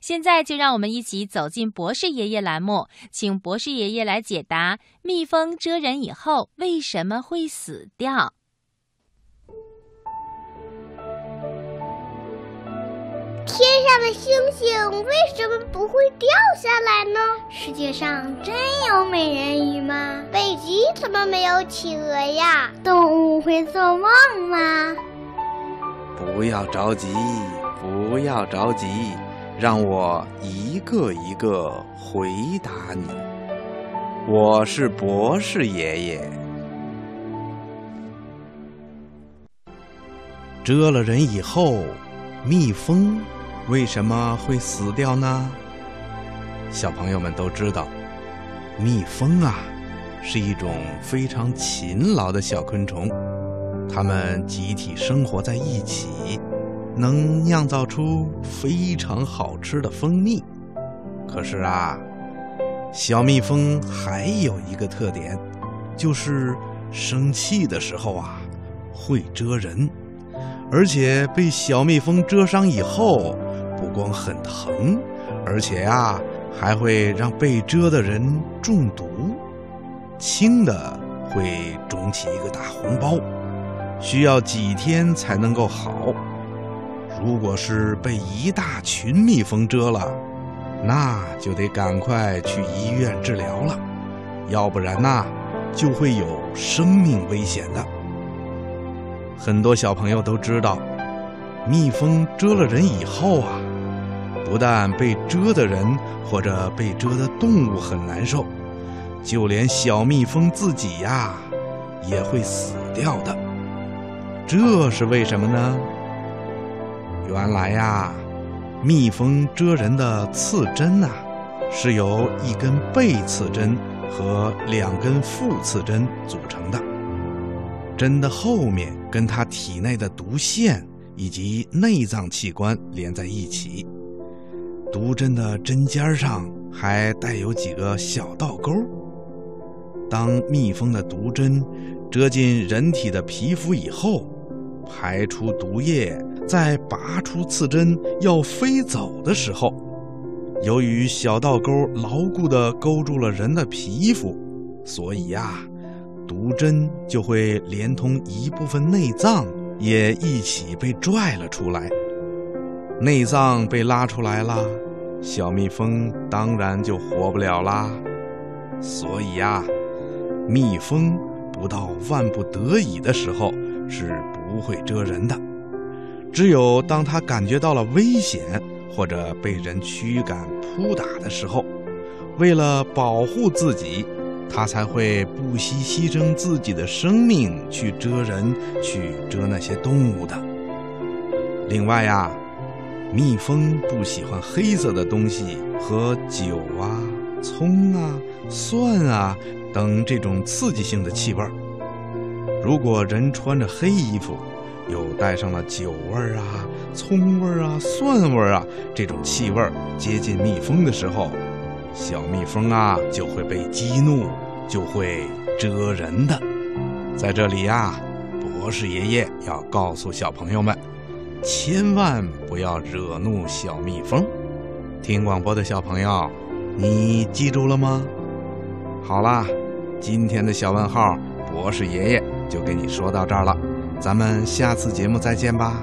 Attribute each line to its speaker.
Speaker 1: 现在就让我们一起走进博士爷爷栏目，请博士爷爷来解答：蜜蜂蛰人以后为什么会死掉？
Speaker 2: 天上的星星为什么不会掉下来呢？
Speaker 3: 世界上真有美人鱼吗？
Speaker 2: 北极怎么没有企鹅呀？
Speaker 3: 动物会做梦吗？
Speaker 4: 不要着急，不要着急，让我一个一个回答你。我是博士爷爷。蛰了人以后，蜜蜂为什么会死掉呢？小朋友们都知道，蜜蜂啊是一种非常勤劳的小昆虫。它们集体生活在一起，能酿造出非常好吃的蜂蜜。可是啊，小蜜蜂还有一个特点，就是生气的时候啊会蛰人，而且被小蜜蜂蛰伤以后，不光很疼，而且啊还会让被蛰的人中毒，轻的会肿起一个大红包。需要几天才能够好。如果是被一大群蜜蜂蛰了，那就得赶快去医院治疗了，要不然呐，就会有生命危险的。很多小朋友都知道，蜜蜂蛰了人以后啊，不但被蛰的人或者被蛰的动物很难受，就连小蜜蜂自己呀，也会死掉的。这是为什么呢？原来呀，蜜蜂蛰人的刺针呐，是由一根背刺针和两根副刺针组成的。针的后面跟它体内的毒腺以及内脏器官连在一起，毒针的针尖上还带有几个小倒钩。当蜜蜂的毒针蛰进人体的皮肤以后，排出毒液，在拔出刺针要飞走的时候，由于小倒钩牢固地勾住了人的皮肤，所以呀，毒针就会连同一部分内脏也一起被拽了出来。内脏被拉出来了，小蜜蜂当然就活不了啦。所以呀，蜜蜂不到万不得已的时候是。不会蛰人的，只有当他感觉到了危险或者被人驱赶扑打的时候，为了保护自己，他才会不惜牺牲自己的生命去蛰人，去蛰那些动物的。另外呀，蜜蜂不喜欢黑色的东西和酒啊、葱啊、蒜啊等这种刺激性的气味儿。如果人穿着黑衣服，又带上了酒味儿啊、葱味儿啊、蒜味儿啊这种气味儿，接近蜜蜂的时候，小蜜蜂啊就会被激怒，就会蛰人的。在这里呀，博士爷爷要告诉小朋友们，千万不要惹怒小蜜蜂。听广播的小朋友，你记住了吗？好啦，今天的小问号，博士爷爷。就给你说到这儿了，咱们下次节目再见吧。